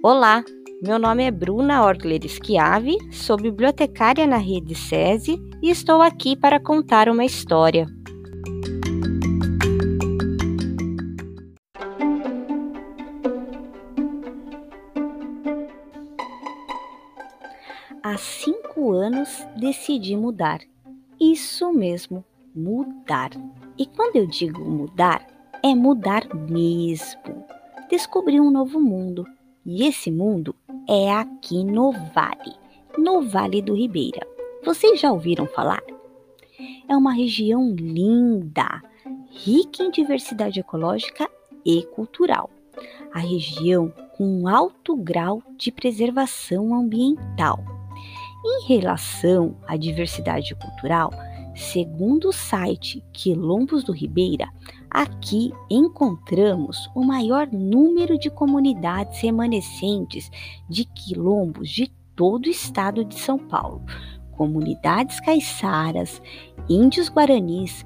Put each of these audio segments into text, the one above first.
Olá, meu nome é Bruna Orgler Schiavi, sou bibliotecária na rede SESI e estou aqui para contar uma história. Há cinco anos decidi mudar. Isso mesmo, mudar. E quando eu digo mudar, é mudar mesmo. Descobrir um novo mundo. E esse mundo é aqui no Vale, no Vale do Ribeira. Vocês já ouviram falar? É uma região linda, rica em diversidade ecológica e cultural. A região com alto grau de preservação ambiental. Em relação à diversidade cultural, segundo o site Quilombos do Ribeira, aqui encontramos o maior número de comunidades remanescentes de quilombos de todo o estado de São Paulo. Comunidades caiçaras, índios guaranis,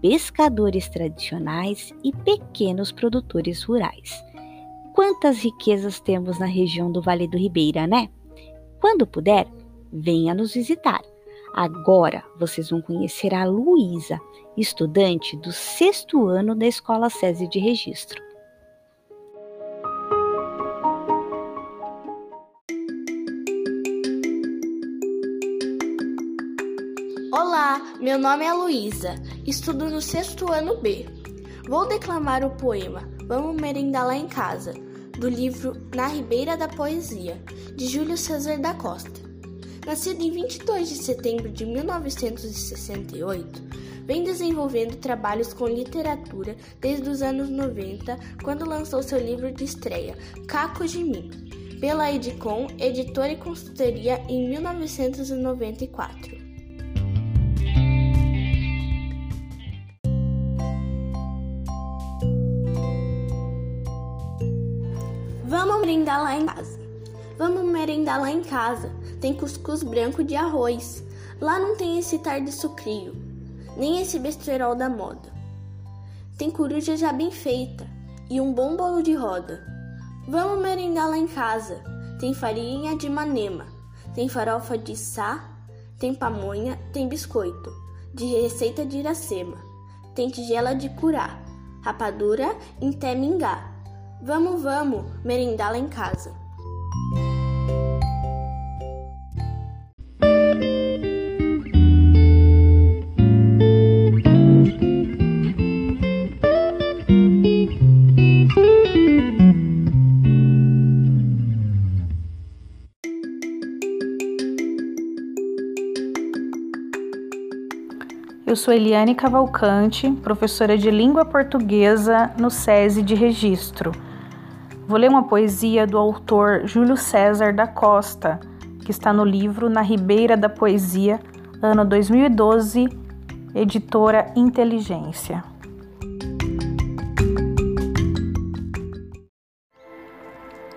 pescadores tradicionais e pequenos produtores rurais. Quantas riquezas temos na região do Vale do Ribeira, né? Quando puder, venha nos visitar. Agora vocês vão conhecer a Luísa, estudante do sexto ano da Escola SESI de Registro. Olá, meu nome é Luísa, estudo no sexto ano B. Vou declamar o poema Vamos Merendar Lá em Casa, do livro Na Ribeira da Poesia, de Júlio César da Costa. Nascido em 22 de setembro de 1968, vem desenvolvendo trabalhos com literatura desde os anos 90, quando lançou seu livro de estreia, Caco de Mim, pela Edicom, editora e consultoria em 1994. Vamos brindar lá em casa. Vamos merendar lá em casa. Tem cuscuz branco de arroz. Lá não tem esse tarde sucrio, nem esse besterol da moda. Tem coruja já bem feita e um bom bolo de roda. Vamos merendar lá em casa. Tem farinha de manema, tem farofa de sá, tem pamonha, tem biscoito, de receita de Iracema. Tem tigela de curá, rapadura em temingá. Vamos, vamos, merendar lá em casa. Sou Eliane Cavalcante, professora de língua portuguesa no SESI de Registro. Vou ler uma poesia do autor Júlio César da Costa, que está no livro Na Ribeira da Poesia, ano 2012, editora Inteligência.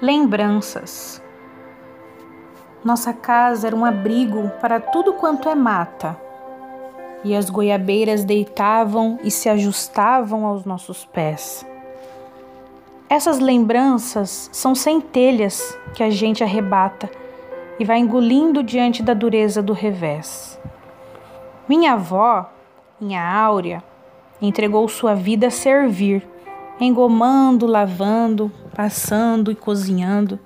Lembranças. Nossa casa era um abrigo para tudo quanto é mata e as goiabeiras deitavam e se ajustavam aos nossos pés. Essas lembranças são centelhas que a gente arrebata e vai engolindo diante da dureza do revés. Minha avó, minha Áurea, entregou sua vida a servir, engomando, lavando, passando e cozinhando.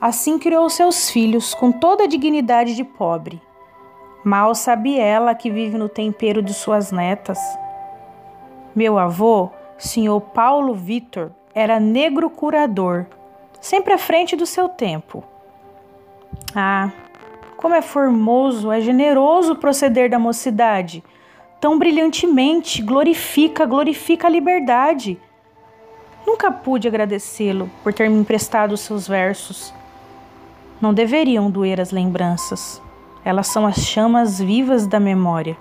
Assim criou seus filhos com toda a dignidade de pobre Mal sabe ela que vive no tempero de suas netas. Meu avô, senhor Paulo Vitor, era negro curador, sempre à frente do seu tempo. Ah, como é formoso, é generoso o proceder da mocidade. Tão brilhantemente glorifica, glorifica a liberdade. Nunca pude agradecê-lo por ter me emprestado seus versos. Não deveriam doer as lembranças. Elas são as chamas vivas da memória,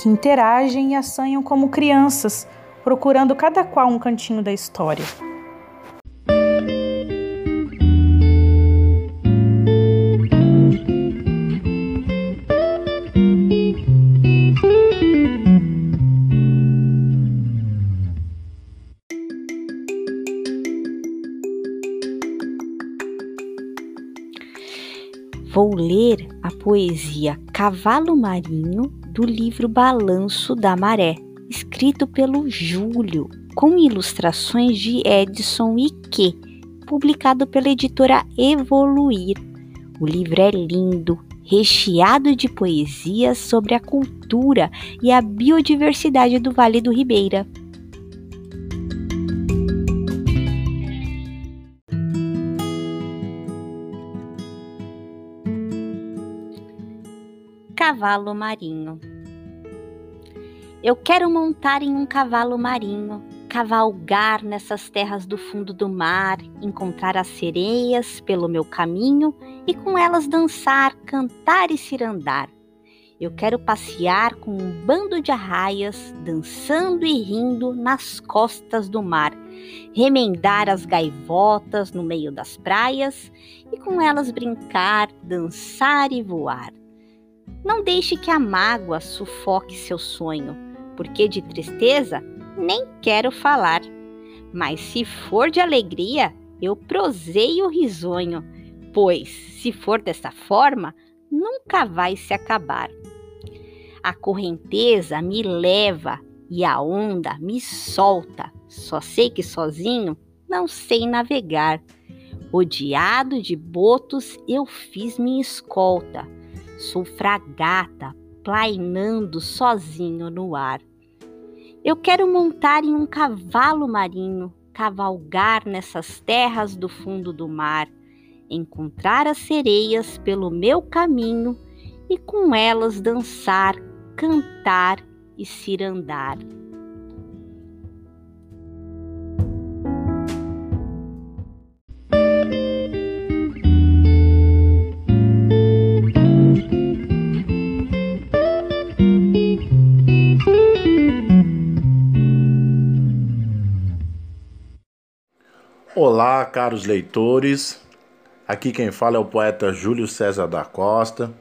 que interagem e assanham como crianças, procurando cada qual um cantinho da história. Poesia Cavalo Marinho do livro Balanço da Maré, escrito pelo Júlio, com ilustrações de Edson Ike, publicado pela editora Evoluir. O livro é lindo, recheado de poesias sobre a cultura e a biodiversidade do Vale do Ribeira. Cavalo marinho. Eu quero montar em um cavalo marinho, cavalgar nessas terras do fundo do mar, encontrar as sereias pelo meu caminho e com elas dançar, cantar e cirandar. Eu quero passear com um bando de arraias, dançando e rindo nas costas do mar, remendar as gaivotas no meio das praias e com elas brincar, dançar e voar. Não deixe que a mágoa sufoque seu sonho, porque de tristeza nem quero falar. Mas se for de alegria, eu proseio risonho, pois, se for dessa forma, nunca vai se acabar. A correnteza me leva e a onda me solta. Só sei que sozinho não sei navegar. Odiado de botos, eu fiz minha escolta Sou fragata, plainando sozinho no ar. Eu quero montar em um cavalo marinho, cavalgar nessas terras do fundo do mar, encontrar as sereias pelo meu caminho e com elas dançar, cantar e cirandar. Olá, caros leitores. Aqui quem fala é o poeta Júlio César da Costa.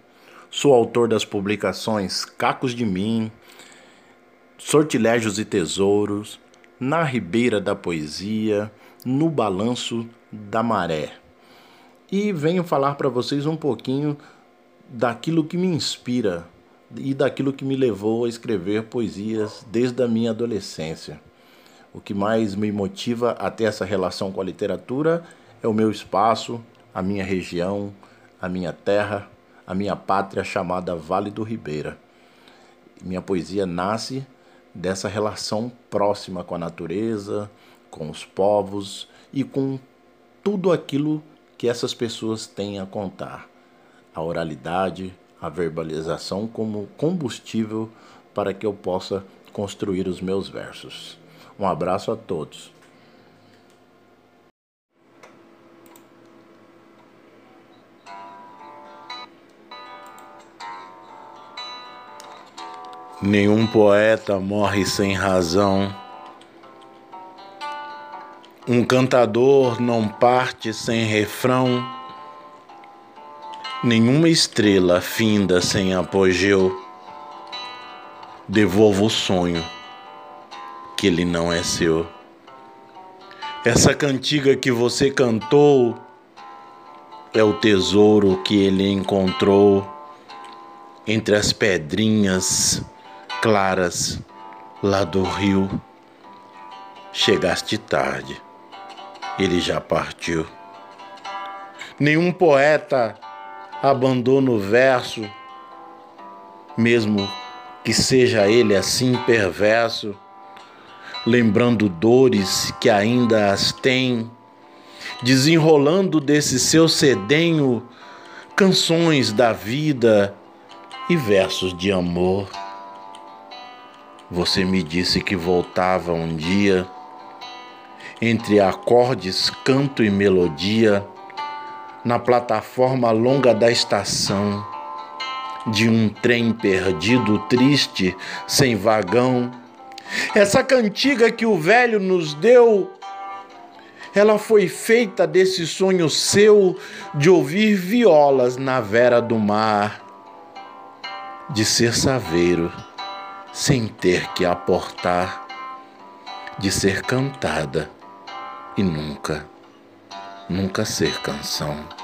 Sou autor das publicações Cacos de Mim, Sortilégios e Tesouros, Na Ribeira da Poesia, No Balanço da Maré. E venho falar para vocês um pouquinho daquilo que me inspira e daquilo que me levou a escrever poesias desde a minha adolescência. O que mais me motiva a ter essa relação com a literatura é o meu espaço, a minha região, a minha terra, a minha pátria chamada Vale do Ribeira. Minha poesia nasce dessa relação próxima com a natureza, com os povos e com tudo aquilo que essas pessoas têm a contar. A oralidade, a verbalização como combustível para que eu possa construir os meus versos. Um abraço a todos. Nenhum poeta morre sem razão. Um cantador não parte sem refrão. Nenhuma estrela finda sem apogeu. Devolvo o sonho que ele não é seu. Essa cantiga que você cantou é o tesouro que ele encontrou entre as pedrinhas claras lá do rio. Chegaste tarde, ele já partiu. Nenhum poeta abandona o verso, mesmo que seja ele assim perverso lembrando dores que ainda as tem, desenrolando desse seu sedenho canções da vida e versos de amor. Você me disse que voltava um dia, entre acordes, canto e melodia, na plataforma longa da estação, de um trem perdido, triste, sem vagão essa cantiga que o velho nos deu, ela foi feita desse sonho seu de ouvir violas na vera do mar, de ser saveiro sem ter que aportar, de ser cantada e nunca, nunca ser canção.